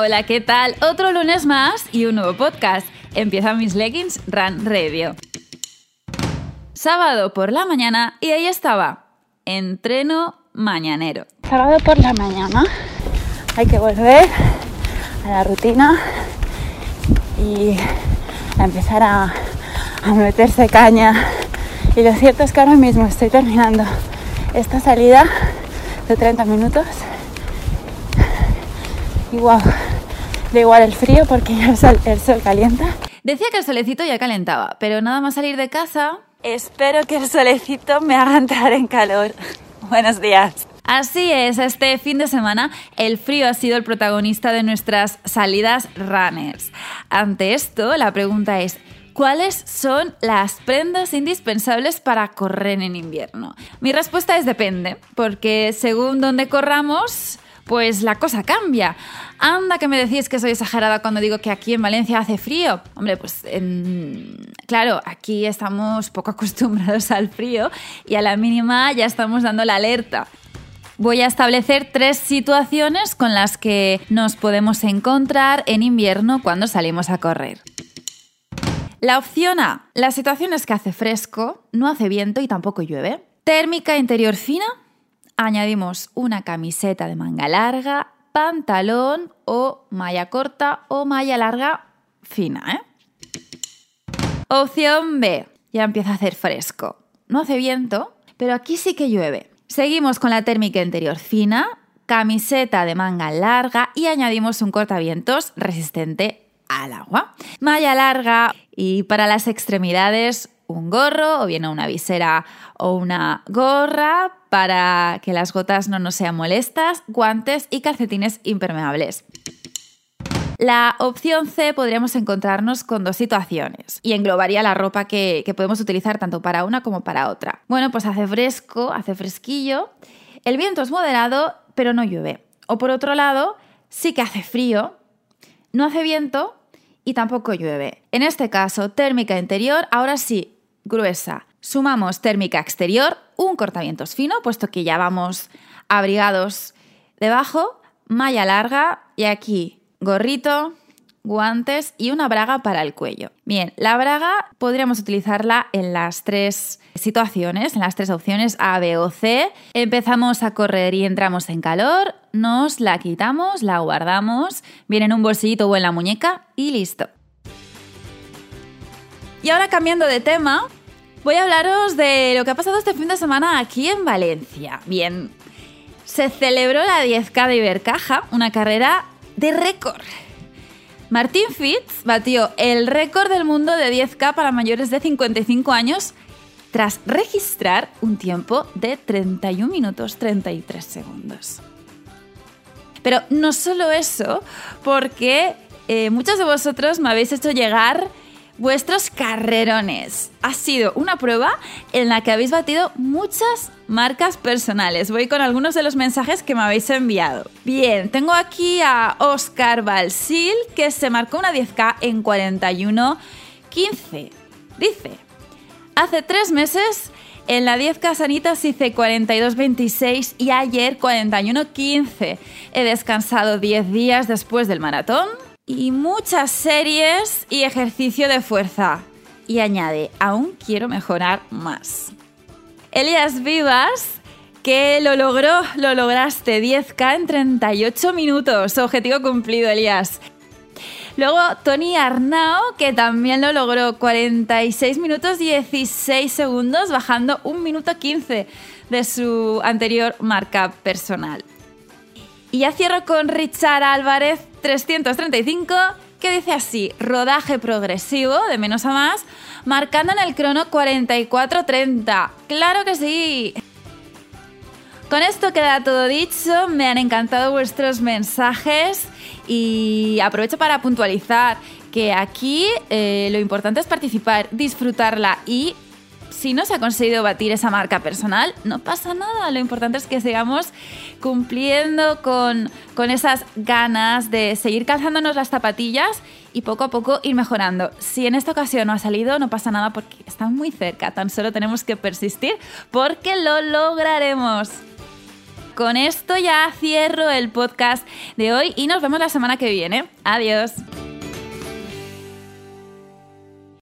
Hola, ¿qué tal? Otro lunes más y un nuevo podcast. Empieza mis leggings Run Radio. Sábado por la mañana y ahí estaba. Entreno mañanero. Sábado por la mañana hay que volver a la rutina y a empezar a, a meterse caña. Y lo cierto es que ahora mismo estoy terminando esta salida de 30 minutos y wow, da igual el frío porque ya el sol, el sol calienta. Decía que el solecito ya calentaba, pero nada más salir de casa... Espero que el solecito me haga entrar en calor. Buenos días. Así es, este fin de semana el frío ha sido el protagonista de nuestras salidas runners. Ante esto, la pregunta es, ¿Cuáles son las prendas indispensables para correr en invierno? Mi respuesta es depende, porque según donde corramos, pues la cosa cambia. Anda que me decís que soy exagerada cuando digo que aquí en Valencia hace frío. Hombre, pues claro, aquí estamos poco acostumbrados al frío y a la mínima ya estamos dando la alerta. Voy a establecer tres situaciones con las que nos podemos encontrar en invierno cuando salimos a correr. La opción A, la situación es que hace fresco, no hace viento y tampoco llueve. Térmica interior fina, añadimos una camiseta de manga larga, pantalón o malla corta o malla larga fina. ¿eh? Opción B, ya empieza a hacer fresco. No hace viento, pero aquí sí que llueve. Seguimos con la térmica interior fina, camiseta de manga larga y añadimos un cortavientos resistente al agua. Malla larga y para las extremidades un gorro o bien una visera o una gorra para que las gotas no nos sean molestas, guantes y calcetines impermeables. La opción C podríamos encontrarnos con dos situaciones y englobaría la ropa que, que, podemos utilizar tanto para una como para otra. Bueno, pues hace fresco, hace fresquillo, el viento es moderado, pero no llueve. O por otro lado, sí que hace frío, no hace viento, y tampoco llueve. En este caso, térmica interior, ahora sí, gruesa. Sumamos térmica exterior, un cortavientos fino, puesto que ya vamos abrigados debajo, malla larga y aquí gorrito, guantes y una braga para el cuello. Bien, la braga podríamos utilizarla en las tres situaciones, en las tres opciones A, B o C. Empezamos a correr y entramos en calor, nos la quitamos, la guardamos, viene en un bolsillito o en la muñeca y listo. Y ahora cambiando de tema, voy a hablaros de lo que ha pasado este fin de semana aquí en Valencia. Bien, se celebró la 10K de Ibercaja, una carrera de récord. Martín Fitz batió el récord del mundo de 10K para mayores de 55 años tras registrar un tiempo de 31 minutos 33 segundos. Pero no solo eso, porque eh, muchos de vosotros me habéis hecho llegar vuestros carrerones. Ha sido una prueba en la que habéis batido muchas marcas personales. Voy con algunos de los mensajes que me habéis enviado. Bien, tengo aquí a Oscar Balsil que se marcó una 10K en 41.15. Dice, hace tres meses en la 10K Sanitas hice 42.26 y ayer 41.15. He descansado 10 días después del maratón y muchas series y ejercicio de fuerza. Y añade, aún quiero mejorar más. Elías Vivas, que lo logró, lo lograste, 10K en 38 minutos. Objetivo cumplido, Elías. Luego Tony Arnao, que también lo logró, 46 minutos 16 segundos, bajando 1 minuto 15 de su anterior marca personal. Y ya cierro con Richard Álvarez 335, que dice así, rodaje progresivo de menos a más, marcando en el crono 44.30. ¡Claro que sí! Con esto queda todo dicho, me han encantado vuestros mensajes y aprovecho para puntualizar que aquí eh, lo importante es participar, disfrutarla y si no se ha conseguido batir esa marca personal, no pasa nada. Lo importante es que sigamos cumpliendo con, con esas ganas de seguir calzándonos las zapatillas y poco a poco ir mejorando. Si en esta ocasión no ha salido, no pasa nada porque está muy cerca. Tan solo tenemos que persistir porque lo lograremos. con esto ya cierro el podcast de hoy y nos vemos la semana que viene. Adiós.